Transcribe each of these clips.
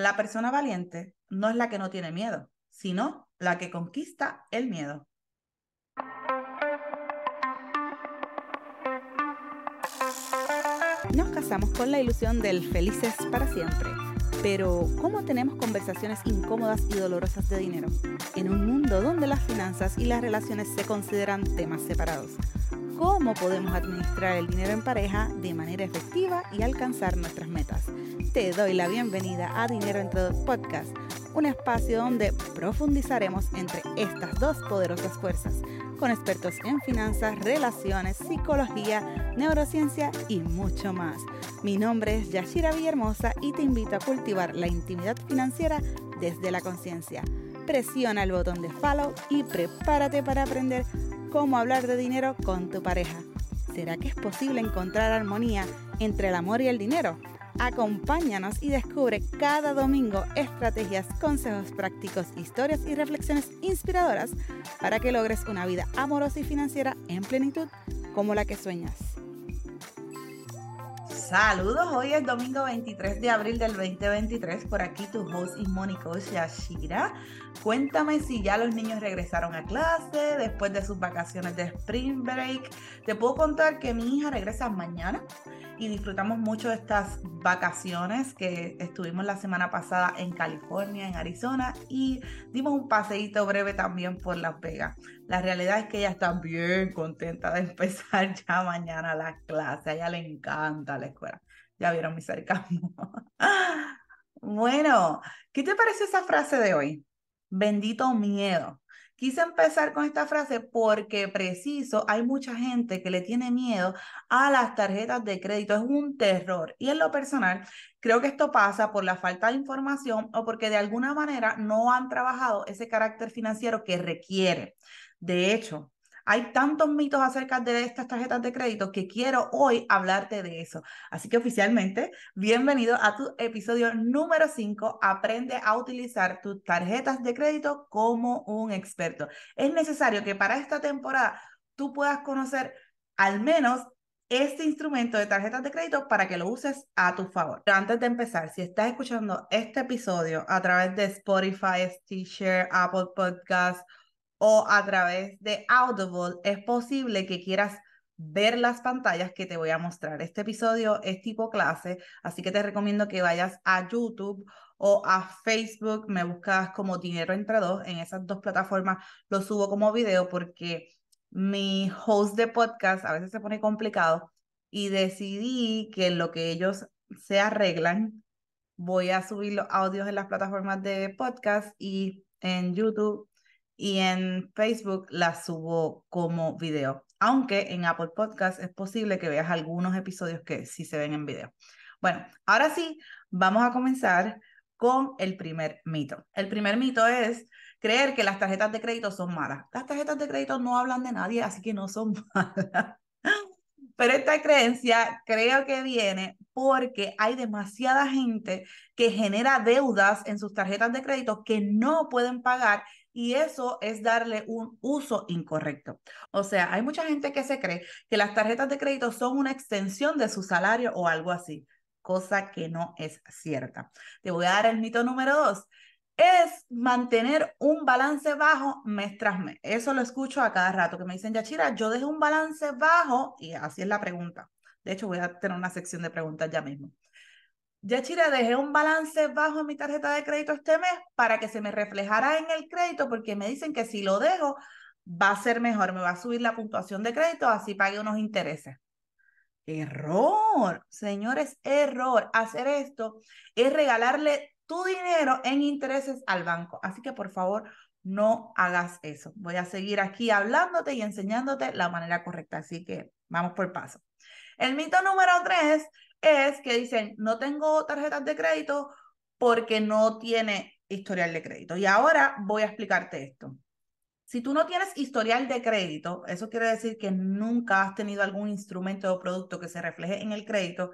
La persona valiente no es la que no tiene miedo, sino la que conquista el miedo. Nos casamos con la ilusión del felices para siempre. Pero, ¿cómo tenemos conversaciones incómodas y dolorosas de dinero? En un mundo donde las finanzas y las relaciones se consideran temas separados. ¿Cómo podemos administrar el dinero en pareja de manera efectiva y alcanzar nuestras metas? Te doy la bienvenida a Dinero entre dos Podcast, un espacio donde profundizaremos entre estas dos poderosas fuerzas, con expertos en finanzas, relaciones, psicología, neurociencia y mucho más. Mi nombre es Yashira Villahermosa y te invito a cultivar la intimidad financiera desde la conciencia. Presiona el botón de follow y prepárate para aprender cómo hablar de dinero con tu pareja. ¿Será que es posible encontrar armonía entre el amor y el dinero? Acompáñanos y descubre cada domingo estrategias, consejos prácticos, historias y reflexiones inspiradoras para que logres una vida amorosa y financiera en plenitud como la que sueñas. Saludos, hoy es domingo 23 de abril del 2023. Por aquí tu host y Mónica Yashira. Cuéntame si ya los niños regresaron a clase después de sus vacaciones de Spring Break. Te puedo contar que mi hija regresa mañana y disfrutamos mucho de estas vacaciones que estuvimos la semana pasada en California, en Arizona y dimos un paseíto breve también por Las Vegas. La realidad es que ella está bien contenta de empezar ya mañana la clase, a ella le encanta la escuela. Ya vieron mi sarcasmo. bueno, ¿qué te parece esa frase de hoy? Bendito miedo. Quise empezar con esta frase porque preciso, hay mucha gente que le tiene miedo a las tarjetas de crédito, es un terror. Y en lo personal, creo que esto pasa por la falta de información o porque de alguna manera no han trabajado ese carácter financiero que requiere. De hecho, hay tantos mitos acerca de estas tarjetas de crédito que quiero hoy hablarte de eso. Así que oficialmente, bienvenido a tu episodio número 5. Aprende a utilizar tus tarjetas de crédito como un experto. Es necesario que para esta temporada tú puedas conocer al menos este instrumento de tarjetas de crédito para que lo uses a tu favor. Pero antes de empezar, si estás escuchando este episodio a través de Spotify, Stitcher, Apple Podcasts o a través de Audible, es posible que quieras ver las pantallas que te voy a mostrar. Este episodio es tipo clase, así que te recomiendo que vayas a YouTube o a Facebook, me buscas como Dinero entre dos, en esas dos plataformas lo subo como video porque mi host de podcast a veces se pone complicado y decidí que lo que ellos se arreglan, voy a subir los audios en las plataformas de podcast y en YouTube y en Facebook las subo como video. Aunque en Apple Podcast es posible que veas algunos episodios que sí se ven en video. Bueno, ahora sí, vamos a comenzar con el primer mito. El primer mito es creer que las tarjetas de crédito son malas. Las tarjetas de crédito no hablan de nadie, así que no son malas. Pero esta creencia creo que viene porque hay demasiada gente que genera deudas en sus tarjetas de crédito que no pueden pagar y eso es darle un uso incorrecto. O sea, hay mucha gente que se cree que las tarjetas de crédito son una extensión de su salario o algo así, cosa que no es cierta. Te voy a dar el mito número dos. Es mantener un balance bajo mes tras. Eso lo escucho a cada rato, que me dicen, Yachira, yo dejé un balance bajo, y así es la pregunta. De hecho, voy a tener una sección de preguntas ya mismo. Ya, Chira, dejé un balance bajo en mi tarjeta de crédito este mes para que se me reflejara en el crédito, porque me dicen que si lo dejo, va a ser mejor, me va a subir la puntuación de crédito, así pague unos intereses. Error, señores, error. Hacer esto es regalarle tu dinero en intereses al banco. Así que por favor, no hagas eso. Voy a seguir aquí hablándote y enseñándote la manera correcta. Así que vamos por paso. El mito número tres es que dicen, no tengo tarjetas de crédito porque no tiene historial de crédito. Y ahora voy a explicarte esto. Si tú no tienes historial de crédito, eso quiere decir que nunca has tenido algún instrumento o producto que se refleje en el crédito.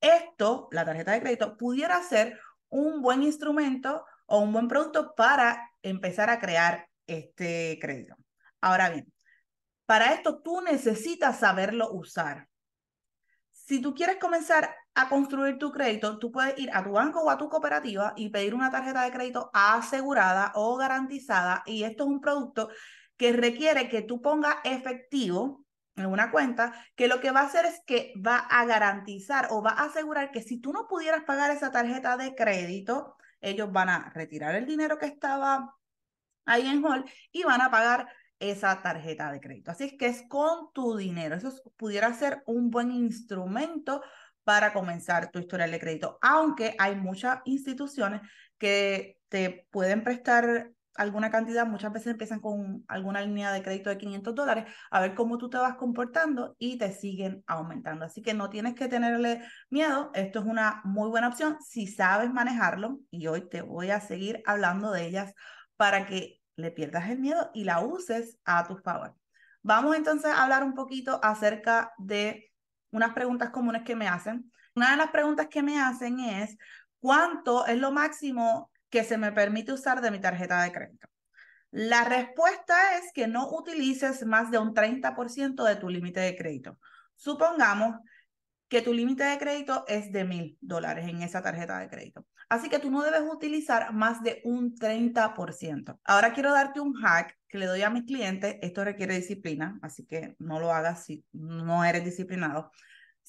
Esto, la tarjeta de crédito, pudiera ser un buen instrumento o un buen producto para empezar a crear este crédito. Ahora bien, para esto tú necesitas saberlo usar Si tú quieres comenzar a construir tu crédito, tú puedes ir a tu banco o a tu cooperativa y pedir una tarjeta de crédito asegurada o garantizada. Y esto es un producto que requiere que tú pongas efectivo en una cuenta, que lo que va a hacer es que va a garantizar o va a asegurar que si tú no pudieras pagar esa tarjeta de crédito, ellos van a retirar el dinero que estaba ahí en Hall y van a pagar esa tarjeta de crédito. Así es que es con tu dinero. Eso pudiera ser un buen instrumento para comenzar tu historial de crédito, aunque hay muchas instituciones que te pueden prestar alguna cantidad, muchas veces empiezan con alguna línea de crédito de 500 dólares, a ver cómo tú te vas comportando y te siguen aumentando. Así que no tienes que tenerle miedo, esto es una muy buena opción si sabes manejarlo y hoy te voy a seguir hablando de ellas para que le pierdas el miedo y la uses a tu favor. Vamos entonces a hablar un poquito acerca de unas preguntas comunes que me hacen. Una de las preguntas que me hacen es, ¿cuánto es lo máximo que se me permite usar de mi tarjeta de crédito? La respuesta es que no utilices más de un 30% de tu límite de crédito. Supongamos que tu límite de crédito es de mil dólares en esa tarjeta de crédito. Así que tú no debes utilizar más de un 30%. Ahora quiero darte un hack que le doy a mis clientes. Esto requiere disciplina, así que no lo hagas si no eres disciplinado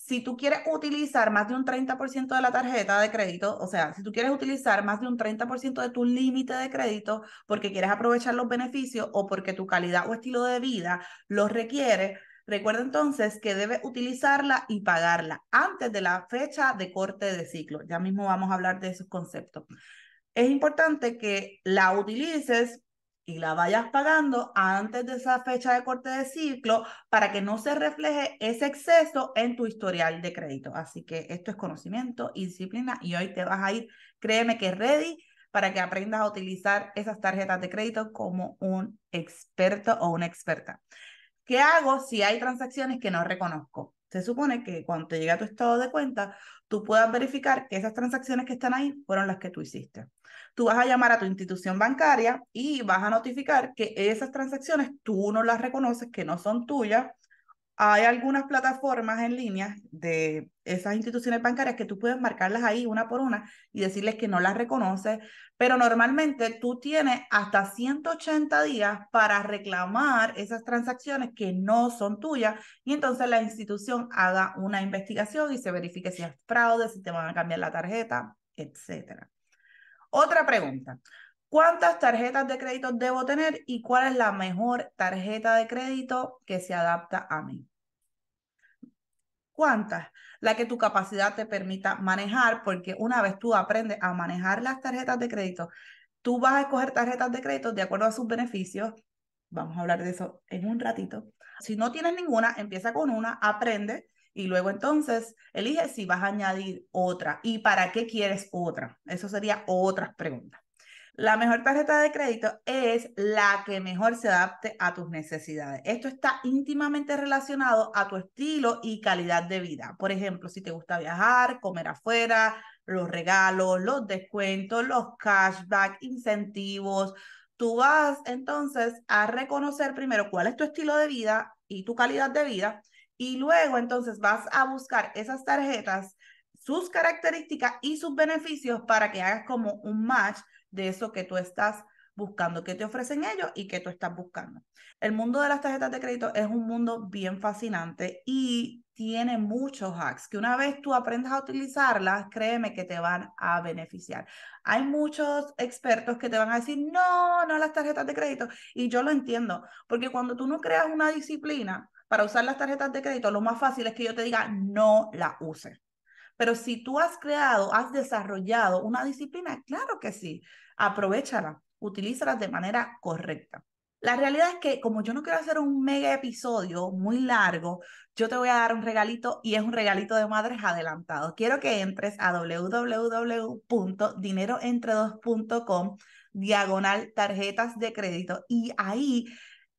si tú quieres utilizar más de un 30% de la tarjeta de crédito, o sea, si tú quieres utilizar más de un 30% de tu límite de crédito porque quieres aprovechar los beneficios o porque tu calidad o estilo de vida los requiere, recuerda entonces que debes utilizarla y pagarla antes de la fecha de corte de ciclo. Ya mismo vamos a hablar de esos conceptos. Es importante que la utilices y la vayas pagando antes de esa fecha de corte de ciclo para que no se refleje ese exceso en tu historial de crédito. Así que esto es conocimiento y disciplina y hoy te vas a ir, créeme que ready para que aprendas a utilizar esas tarjetas de crédito como un experto o una experta. ¿Qué hago si hay transacciones que no reconozco? Se supone que cuando te llega tu estado de cuenta, tú puedas verificar que esas transacciones que están ahí fueron las que tú hiciste tú vas a llamar a tu institución bancaria y vas a notificar que esas transacciones tú no las reconoces, que no son tuyas. Hay algunas plataformas en línea de esas instituciones bancarias que tú puedes marcarlas ahí una por una y decirles que no las reconoces, pero normalmente tú tienes hasta 180 días para reclamar esas transacciones que no son tuyas y entonces la institución haga una investigación y se verifique si es fraude, si te van a cambiar la tarjeta, etcétera. Otra pregunta. ¿Cuántas tarjetas de crédito debo tener y cuál es la mejor tarjeta de crédito que se adapta a mí? ¿Cuántas? La que tu capacidad te permita manejar, porque una vez tú aprendes a manejar las tarjetas de crédito, tú vas a escoger tarjetas de crédito de acuerdo a sus beneficios. Vamos a hablar de eso en un ratito. Si no tienes ninguna, empieza con una, aprende y luego entonces elige si vas a añadir otra y para qué quieres otra. Eso sería otras preguntas. La mejor tarjeta de crédito es la que mejor se adapte a tus necesidades. Esto está íntimamente relacionado a tu estilo y calidad de vida. Por ejemplo, si te gusta viajar, comer afuera, los regalos, los descuentos, los cashback, incentivos, tú vas entonces a reconocer primero cuál es tu estilo de vida y tu calidad de vida y luego entonces vas a buscar esas tarjetas, sus características y sus beneficios para que hagas como un match de eso que tú estás buscando, que te ofrecen ellos y que tú estás buscando. El mundo de las tarjetas de crédito es un mundo bien fascinante y tiene muchos hacks que una vez tú aprendas a utilizarlas, créeme que te van a beneficiar. Hay muchos expertos que te van a decir, no, no las tarjetas de crédito. Y yo lo entiendo, porque cuando tú no creas una disciplina, para usar las tarjetas de crédito, lo más fácil es que yo te diga no la use. Pero si tú has creado, has desarrollado una disciplina, claro que sí, aprovechala, utilízala de manera correcta. La realidad es que como yo no quiero hacer un mega episodio muy largo, yo te voy a dar un regalito y es un regalito de madres adelantado. Quiero que entres a www.dineroentre2.com diagonal tarjetas de crédito y ahí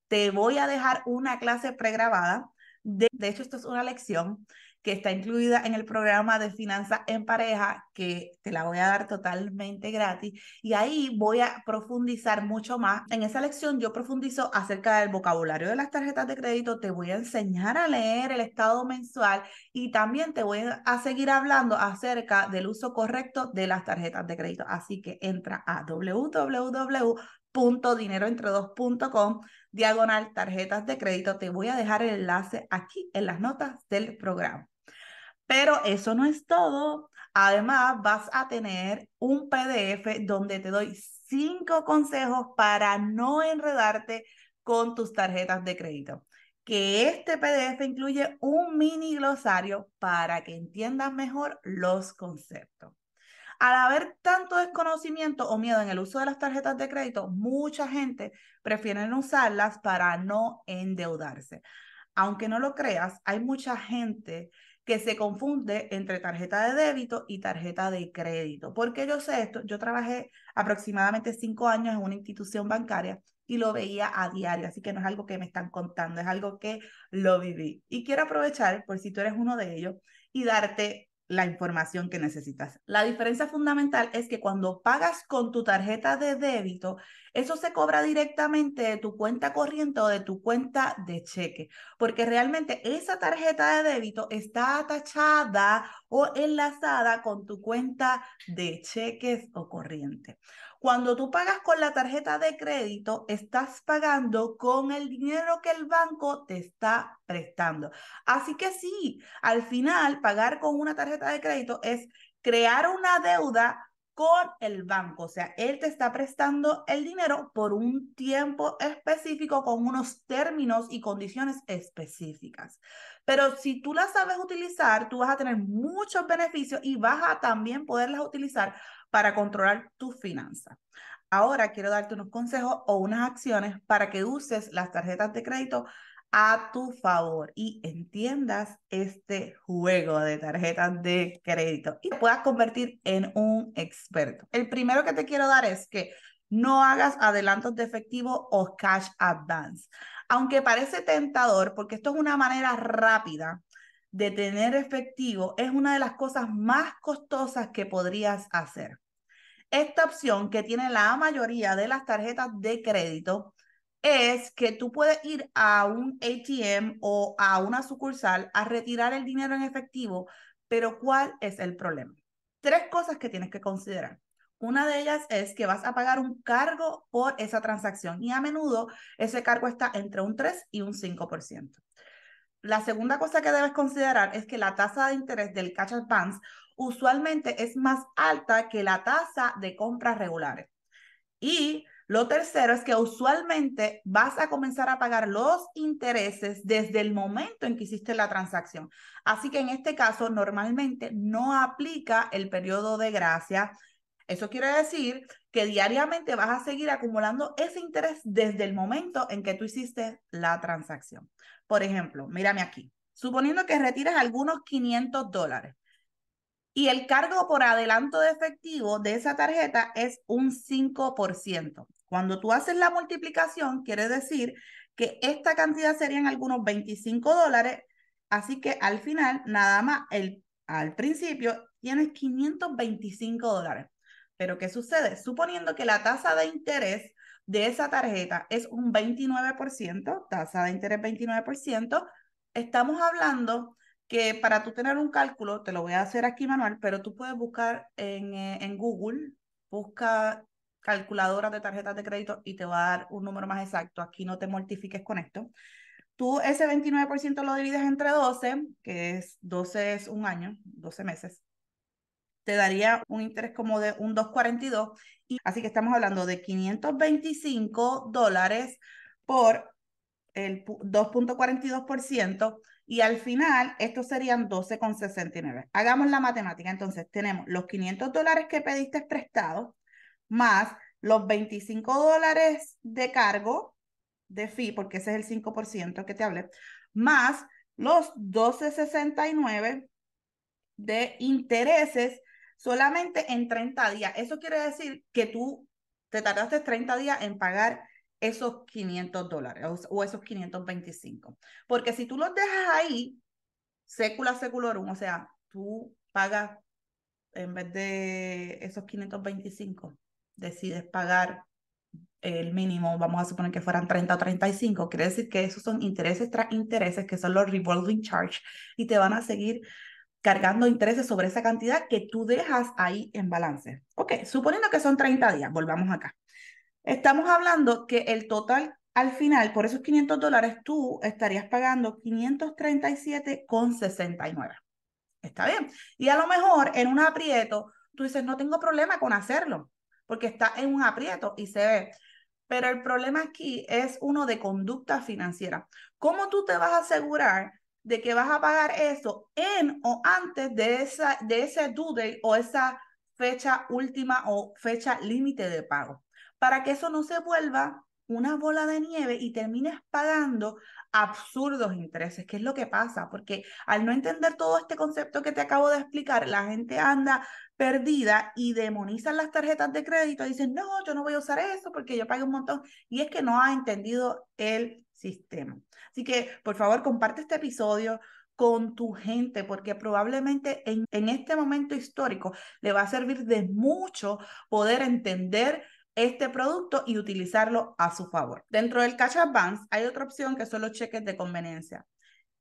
te voy a dejar una clase pregrabada. De, de hecho, esto es una lección que está incluida en el programa de finanzas en pareja, que te la voy a dar totalmente gratis y ahí voy a profundizar mucho más. En esa lección yo profundizo acerca del vocabulario de las tarjetas de crédito, te voy a enseñar a leer el estado mensual y también te voy a seguir hablando acerca del uso correcto de las tarjetas de crédito. Así que entra a www.dineroentre2.com diagonal tarjetas de crédito. Te voy a dejar el enlace aquí en las notas del programa. Pero eso no es todo. Además, vas a tener un PDF donde te doy cinco consejos para no enredarte con tus tarjetas de crédito. Que este PDF incluye un mini glosario para que entiendas mejor los conceptos. Al haber tanto desconocimiento o miedo en el uso de las tarjetas de crédito, mucha gente prefiere usarlas para no endeudarse. Aunque no lo creas, hay mucha gente que se confunde entre tarjeta de débito y tarjeta de crédito. ¿Por qué yo sé esto? Yo trabajé aproximadamente cinco años en una institución bancaria y lo veía a diario, así que no es algo que me están contando, es algo que lo viví. Y quiero aprovechar, por si tú eres uno de ellos, y darte la información que necesitas. La diferencia fundamental es que cuando pagas con tu tarjeta de débito, eso se cobra directamente de tu cuenta corriente o de tu cuenta de cheque, porque realmente esa tarjeta de débito está atachada o enlazada con tu cuenta de cheques o corriente. Cuando tú pagas con la tarjeta de crédito, estás pagando con el dinero que el banco te está prestando. Así que sí, al final, pagar con una tarjeta de crédito es crear una deuda con el banco. O sea, él te está prestando el dinero por un tiempo específico con unos términos y condiciones específicas. Pero si tú las sabes utilizar, tú vas a tener muchos beneficios y vas a también poderlas utilizar para controlar tus finanzas. Ahora quiero darte unos consejos o unas acciones para que uses las tarjetas de crédito a tu favor y entiendas este juego de tarjetas de crédito y puedas convertir en un experto. El primero que te quiero dar es que no hagas adelantos de efectivo o cash advance. Aunque parece tentador, porque esto es una manera rápida de tener efectivo es una de las cosas más costosas que podrías hacer. Esta opción que tiene la mayoría de las tarjetas de crédito es que tú puedes ir a un ATM o a una sucursal a retirar el dinero en efectivo, pero ¿cuál es el problema? Tres cosas que tienes que considerar. Una de ellas es que vas a pagar un cargo por esa transacción y a menudo ese cargo está entre un 3 y un 5%. La segunda cosa que debes considerar es que la tasa de interés del cash advance usualmente es más alta que la tasa de compras regulares. Y lo tercero es que usualmente vas a comenzar a pagar los intereses desde el momento en que hiciste la transacción. Así que en este caso normalmente no aplica el periodo de gracia. Eso quiere decir que diariamente vas a seguir acumulando ese interés desde el momento en que tú hiciste la transacción. Por ejemplo, mírame aquí. Suponiendo que retires algunos 500 dólares y el cargo por adelanto de efectivo de esa tarjeta es un 5%. Cuando tú haces la multiplicación, quiere decir que esta cantidad serían algunos 25 dólares. Así que al final, nada más, el, al principio tienes 525 dólares. Pero ¿qué sucede? Suponiendo que la tasa de interés de esa tarjeta es un 29%, tasa de interés 29%, estamos hablando que para tú tener un cálculo, te lo voy a hacer aquí manual, pero tú puedes buscar en, eh, en Google, busca calculadora de tarjetas de crédito y te va a dar un número más exacto. Aquí no te mortifiques con esto. Tú ese 29% lo divides entre 12, que es 12 es un año, 12 meses te daría un interés como de un 2.42. Y, así que estamos hablando de 525 dólares por el 2.42% y al final estos serían 12,69. Hagamos la matemática. Entonces tenemos los 500 dólares que pediste prestado más los 25 dólares de cargo de fee, porque ese es el 5% que te hablé, más los 12,69 de intereses solamente en 30 días. Eso quiere decir que tú te tardaste 30 días en pagar esos 500 dólares o, esos 525. Porque si tú los dejas ahí, sécula seculorum, o sea, tú pagas en vez de esos 525, decides pagar el mínimo, vamos a suponer que fueran 30 o 35, quiere decir que esos son intereses tras intereses, que son los revolving charge, y te van a seguir cargando intereses sobre esa cantidad que tú dejas ahí en balance. Ok, suponiendo que son 30 días, volvamos acá. Estamos hablando que el total al final, por esos 500 dólares, tú estarías pagando 537,69. Está bien. Y a lo mejor en un aprieto, tú dices, no tengo problema con hacerlo, porque está en un aprieto y se ve. Pero el problema aquí es uno de conducta financiera. ¿Cómo tú te vas a asegurar de que vas a pagar eso en o antes de, esa, de ese due date o esa fecha última o fecha límite de pago? Para que eso no se vuelva una bola de nieve y termines pagando absurdos intereses, ¿Qué es lo que pasa, porque al no entender todo este concepto que te acabo de explicar, la gente anda perdida y demonizan las tarjetas de crédito y dicen, no, yo no voy a usar eso porque yo pago un montón. Y es que no ha entendido el sistema. Así que, por favor, comparte este episodio con tu gente, porque probablemente en, en este momento histórico le va a servir de mucho poder entender este producto y utilizarlo a su favor. Dentro del Cash Advance hay otra opción que son los cheques de conveniencia.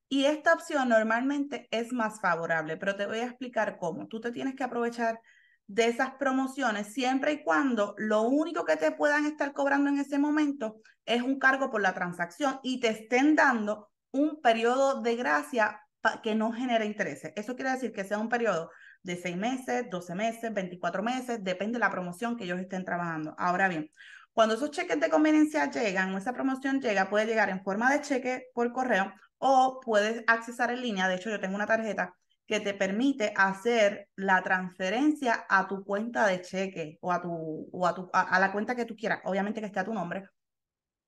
Y esta opción normalmente es más favorable, pero te voy a explicar cómo. Tú te tienes que aprovechar de esas promociones siempre y cuando lo único que te puedan estar cobrando en ese momento es un cargo por la transacción y te estén dando un periodo de gracia que no genere intereses. Eso quiere decir que sea un periodo de seis meses, 12 meses, 24 meses, depende de la promoción que ellos estén trabajando. Ahora bien, cuando esos cheques de conveniencia llegan o esa promoción llega, puede llegar en forma de cheque por correo o puedes accesar en línea. De hecho, yo tengo una tarjeta que te permite hacer la transferencia a tu cuenta de cheque o a, tu, o a, tu, a, la cuenta que tú quieras, obviamente que esté a tu nombre.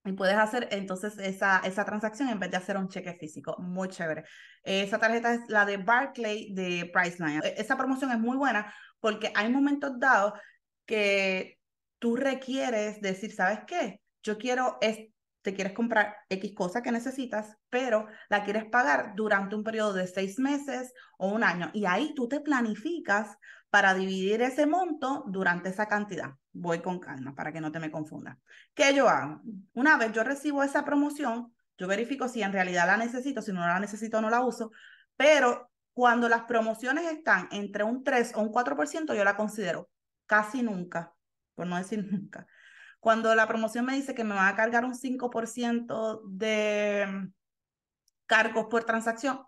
Y puedes hacer entonces esa, esa transacción en vez de hacer un cheque físico. Muy chévere. Esa tarjeta es la de Barclay de Priceline. E, esa promoción es muy buena porque hay momentos dados que tú requieres decir, ¿sabes qué? Yo quiero te quieres comprar X cosa que necesitas, pero la quieres pagar durante un periodo de seis meses o un año. Y ahí tú te planificas para dividir ese monto durante esa cantidad. Voy con calma para que no te me confundas. ¿Qué yo hago? Una vez yo recibo esa promoción, yo verifico si en realidad la necesito, si no la necesito no la uso, pero cuando las promociones están entre un 3 o un 4%, yo la considero casi nunca, por no decir nunca. Cuando la promoción me dice que me va a cargar un 5% de cargos por transacción,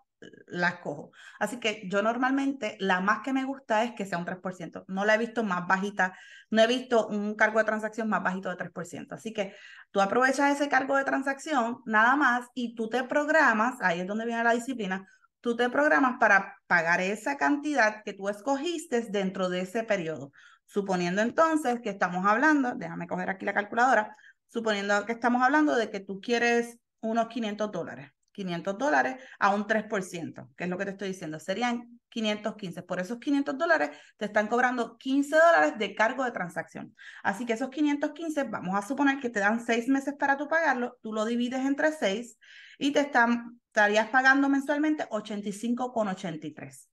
la cojo. Así que yo normalmente la más que me gusta es que sea un 3%. No la he visto más bajita, no he visto un cargo de transacción más bajito de 3%. Así que tú aprovechas ese cargo de transacción nada más y tú te programas, ahí es donde viene la disciplina, tú te programas para pagar esa cantidad que tú escogiste dentro de ese periodo. Suponiendo entonces que estamos hablando, déjame coger aquí la calculadora, suponiendo que estamos hablando de que tú quieres unos 500 dólares. 500 dólares a un 3%, que es lo que te estoy diciendo, serían 515. Por esos 500 dólares te están cobrando 15 dólares de cargo de transacción. Así que esos 515, vamos a suponer que te dan seis meses para tú pagarlo, tú lo divides entre seis y te están, estarías pagando mensualmente 85,83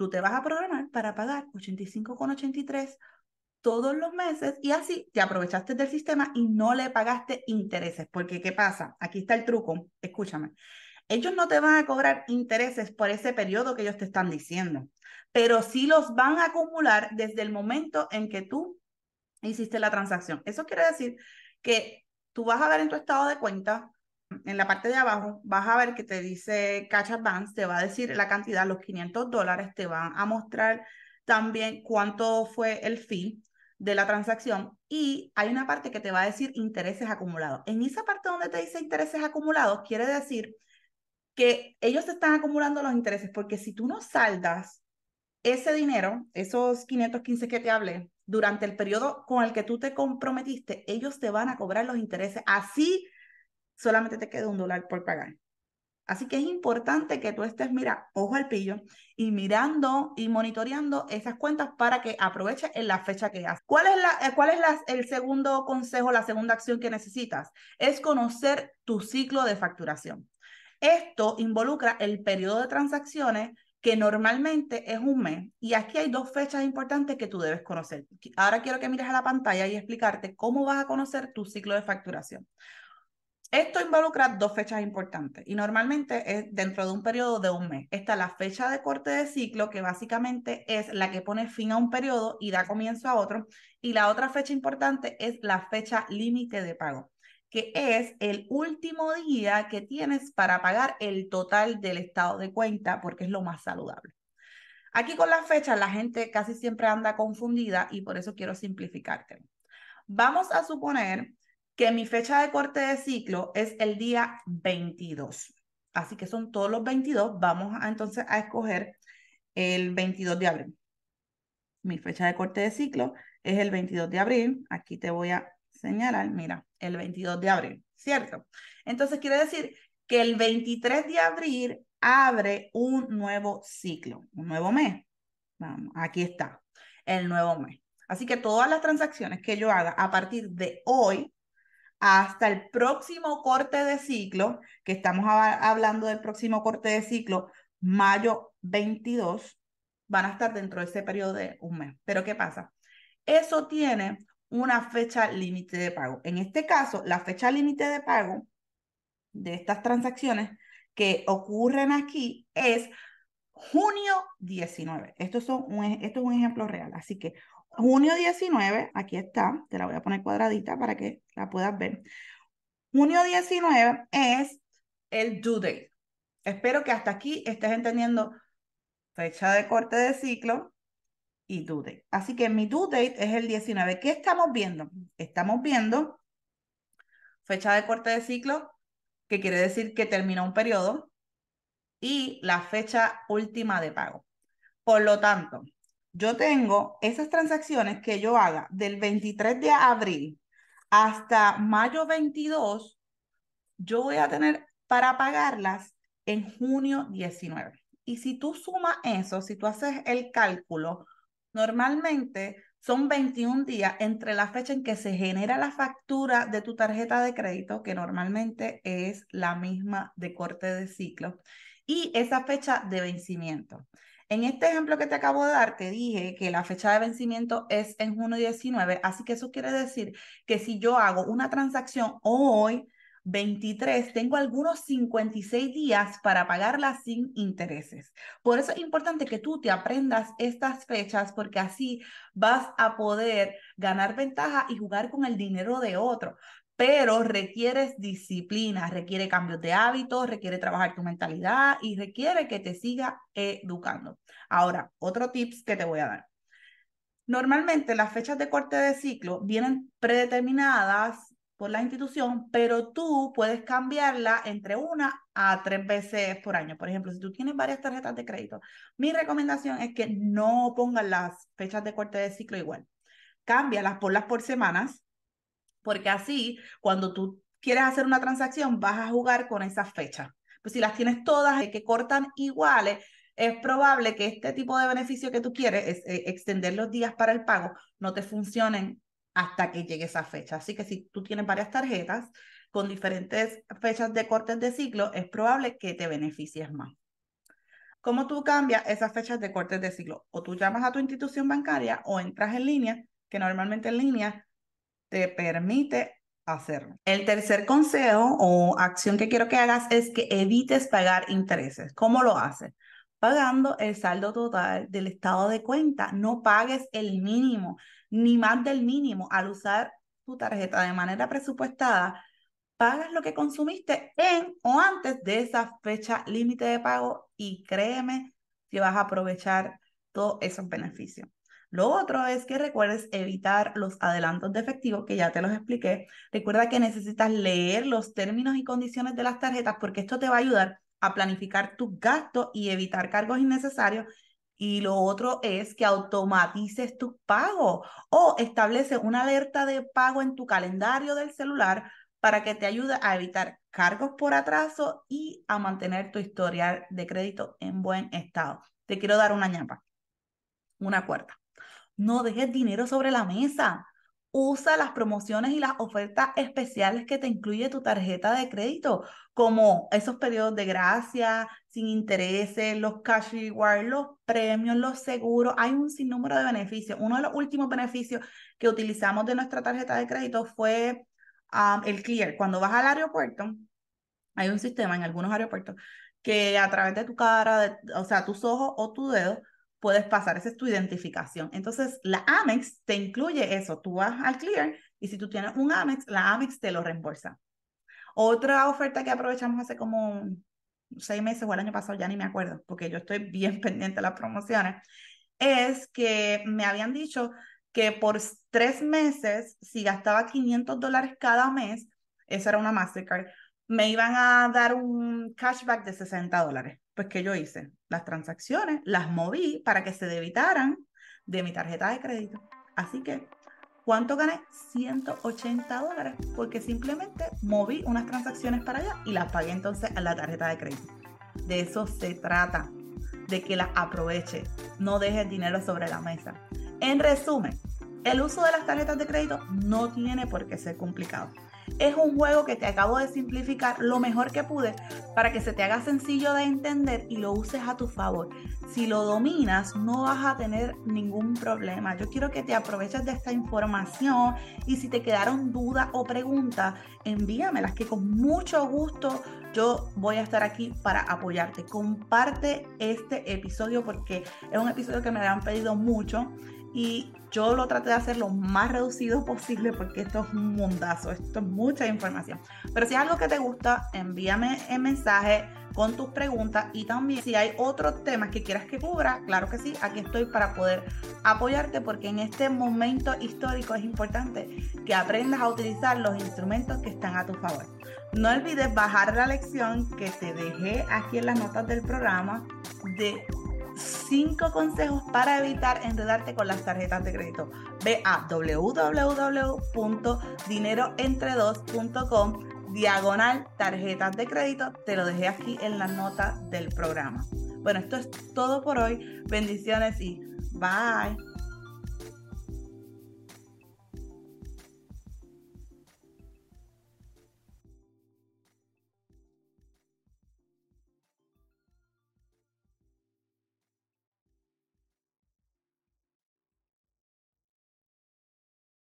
tú te vas a programar para pagar 85,83 todos los meses y así te aprovechaste del sistema y no le pagaste intereses. Porque, ¿qué pasa? Aquí está el truco, escúchame. Ellos no te van a cobrar intereses por ese periodo que ellos te están diciendo, pero sí los van a acumular desde el momento en que tú hiciste la transacción. Eso quiere decir que tú vas a ver en tu estado de cuenta en la parte de abajo vas a ver que te dice Cash Advance, te va a decir la cantidad, los 500 dólares, te van a mostrar también cuánto fue el fee de la transacción y hay una parte que te va a decir intereses acumulados. En esa parte donde te dice intereses acumulados, quiere decir que ellos están acumulando los intereses porque si tú no saldas ese dinero, esos 515 que te hablé, durante el periodo con el que tú te comprometiste, ellos te van a cobrar los intereses así solamente te queda un dólar por pagar. Así que es importante que tú estés, mira, ojo al pillo y mirando y monitoreando esas cuentas para que aproveches en la fecha que haces. ¿Cuál es, la, eh, cuál es el segundo consejo, la segunda acción que necesitas? Es conocer tu ciclo de facturación. Esto involucra el periodo de transacciones que normalmente es un mes. Y aquí hay dos fechas importantes que tú debes conocer. Ahora quiero que mires a la pantalla y explicarte cómo vas a conocer tu ciclo de facturación. Esto involucra dos fechas importantes y normalmente es dentro de un periodo de un mes. Está la fecha de corte de ciclo, que básicamente es la que pone fin a un periodo y da comienzo a otro. Y la otra fecha importante es la fecha límite de pago, que es el último día que tienes para pagar el total del estado de cuenta, porque es lo más saludable. Aquí con las fechas la gente casi siempre anda confundida y por eso quiero simplificarte. Vamos a suponer que mi fecha de corte de ciclo es el día 22. Así que son todos los 22. Vamos entonces a escoger el 22 de abril. Mi fecha de corte de ciclo es el 22 de abril. Aquí te voy a señalar, mira, el 22 de abril, ¿cierto? Entonces quiere decir que el 23 de abril abre un nuevo ciclo, un nuevo mes. Vamos, aquí está, el nuevo mes. Así que todas las transacciones que yo haga a partir de hoy hasta el próximo corte de ciclo, que estamos hablando del próximo corte de ciclo, mayo 22, van a estar dentro de ese periodo de un mes. Pero ¿qué pasa? Eso tiene una fecha límite de pago. En este caso, la fecha límite de pago de estas transacciones que ocurren aquí es junio 19. Esto, un, esto es un ejemplo real. Así que Junio 19, aquí está, te la voy a poner cuadradita para que la puedas ver. Junio 19 es el due date. Espero que hasta aquí estés entendiendo fecha de corte de ciclo y due date. Así que mi due date es el 19. ¿Qué estamos viendo? Estamos viendo fecha de corte de ciclo, que quiere decir que termina un periodo, y la fecha última de pago. Por lo tanto, yo tengo esas transacciones que yo haga del 23 de abril hasta mayo 22, yo voy a tener para pagarlas en junio 19. Y si tú sumas eso, si tú haces el cálculo, normalmente son 21 días entre la fecha en que se genera la factura de tu tarjeta de crédito, que normalmente es la misma de corte de ciclo, y esa fecha de vencimiento. En este ejemplo que te acabo de dar, te dije que la fecha de vencimiento es en junio 19, así que eso quiere decir que si yo hago una transacción hoy, 23, tengo algunos 56 días para pagarla sin intereses. Por eso es importante que tú te aprendas estas fechas porque así vas a poder ganar ventaja y jugar con el dinero de otro pero requieres disciplina, requiere cambios de hábitos, requiere trabajar tu mentalidad y requiere que te siga educando. Ahora, otro tips que te voy a dar. Normalmente las fechas de corte de ciclo vienen predeterminadas por la institución, pero tú puedes cambiarla entre una a tres veces por año. Por ejemplo, si tú tienes varias tarjetas de crédito, mi recomendación es que no pongas las fechas de corte de ciclo igual. Cámbialas, ponlas por semanas porque así, cuando tú quieres hacer una transacción, vas a jugar con esas fechas. Pues si las tienes todas que cortan iguales, es probable que este tipo de beneficio que tú quieres, es, eh, extender los días para el pago, no te funcionen hasta que llegue esa fecha. Así que si tú tienes varias tarjetas con diferentes fechas de cortes de ciclo, es probable que te beneficies más. ¿Cómo tú cambias esas fechas de cortes de ciclo? O tú llamas a tu institución bancaria o entras en línea, que normalmente en línea te permite hacerlo. El tercer consejo o acción que quiero que hagas es que evites pagar intereses. ¿Cómo lo haces? Pagando el saldo total del estado de cuenta. No pagues el mínimo, ni más del mínimo. Al usar tu tarjeta de manera presupuestada, pagas lo que consumiste en o antes de esa fecha límite de pago y créeme que vas a aprovechar todos esos beneficios. Lo otro es que recuerdes evitar los adelantos de efectivo, que ya te los expliqué. Recuerda que necesitas leer los términos y condiciones de las tarjetas porque esto te va a ayudar a planificar tus gastos y evitar cargos innecesarios. Y lo otro es que automatices tus pagos o establece una alerta de pago en tu calendario del celular para que te ayude a evitar cargos por atraso y a mantener tu historial de crédito en buen estado. Te quiero dar una ñapa, una cuarta. No dejes dinero sobre la mesa. usa las promociones y las ofertas especiales que te incluye tu tarjeta de crédito, como esos periodos de gracia, sin intereses, los cash rewards, los premios, los seguros. Hay un sinnúmero de beneficios. Uno de los últimos beneficios que utilizamos de nuestra tarjeta de crédito fue um, el Clear. Cuando vas al aeropuerto, hay un sistema en algunos aeropuertos que a través de tu cara, o sea, tus ojos o tu dedo, puedes pasar, esa es tu identificación. Entonces, la Amex te incluye eso, tú vas al Clear y si tú tienes un Amex, la Amex te lo reembolsa. Otra oferta que aprovechamos hace como seis meses o el año pasado, ya ni me acuerdo, porque yo estoy bien pendiente de las promociones, es que me habían dicho que por tres meses, si gastaba 500 dólares cada mes, esa era una Mastercard, me iban a dar un cashback de 60 dólares. Pues, ¿qué yo hice? Las transacciones las moví para que se debitaran de mi tarjeta de crédito. Así que, ¿cuánto gané? 180 dólares, porque simplemente moví unas transacciones para allá y las pagué entonces a la tarjeta de crédito. De eso se trata, de que las aproveche, no deje el dinero sobre la mesa. En resumen, el uso de las tarjetas de crédito no tiene por qué ser complicado. Es un juego que te acabo de simplificar lo mejor que pude para que se te haga sencillo de entender y lo uses a tu favor. Si lo dominas, no vas a tener ningún problema. Yo quiero que te aproveches de esta información y si te quedaron dudas o preguntas, envíamelas que con mucho gusto yo voy a estar aquí para apoyarte. Comparte este episodio porque es un episodio que me han pedido mucho y yo lo traté de hacer lo más reducido posible porque esto es un mundazo, esto es mucha información. Pero si es algo que te gusta, envíame el mensaje con tus preguntas y también si hay otros temas que quieras que cubra, claro que sí, aquí estoy para poder apoyarte porque en este momento histórico es importante que aprendas a utilizar los instrumentos que están a tu favor. No olvides bajar la lección que te dejé aquí en las notas del programa de cinco consejos para evitar enredarte con las tarjetas de crédito. Ve a www.dineroentre2.com diagonal tarjetas de crédito. Te lo dejé aquí en la nota del programa. Bueno, esto es todo por hoy. Bendiciones y bye.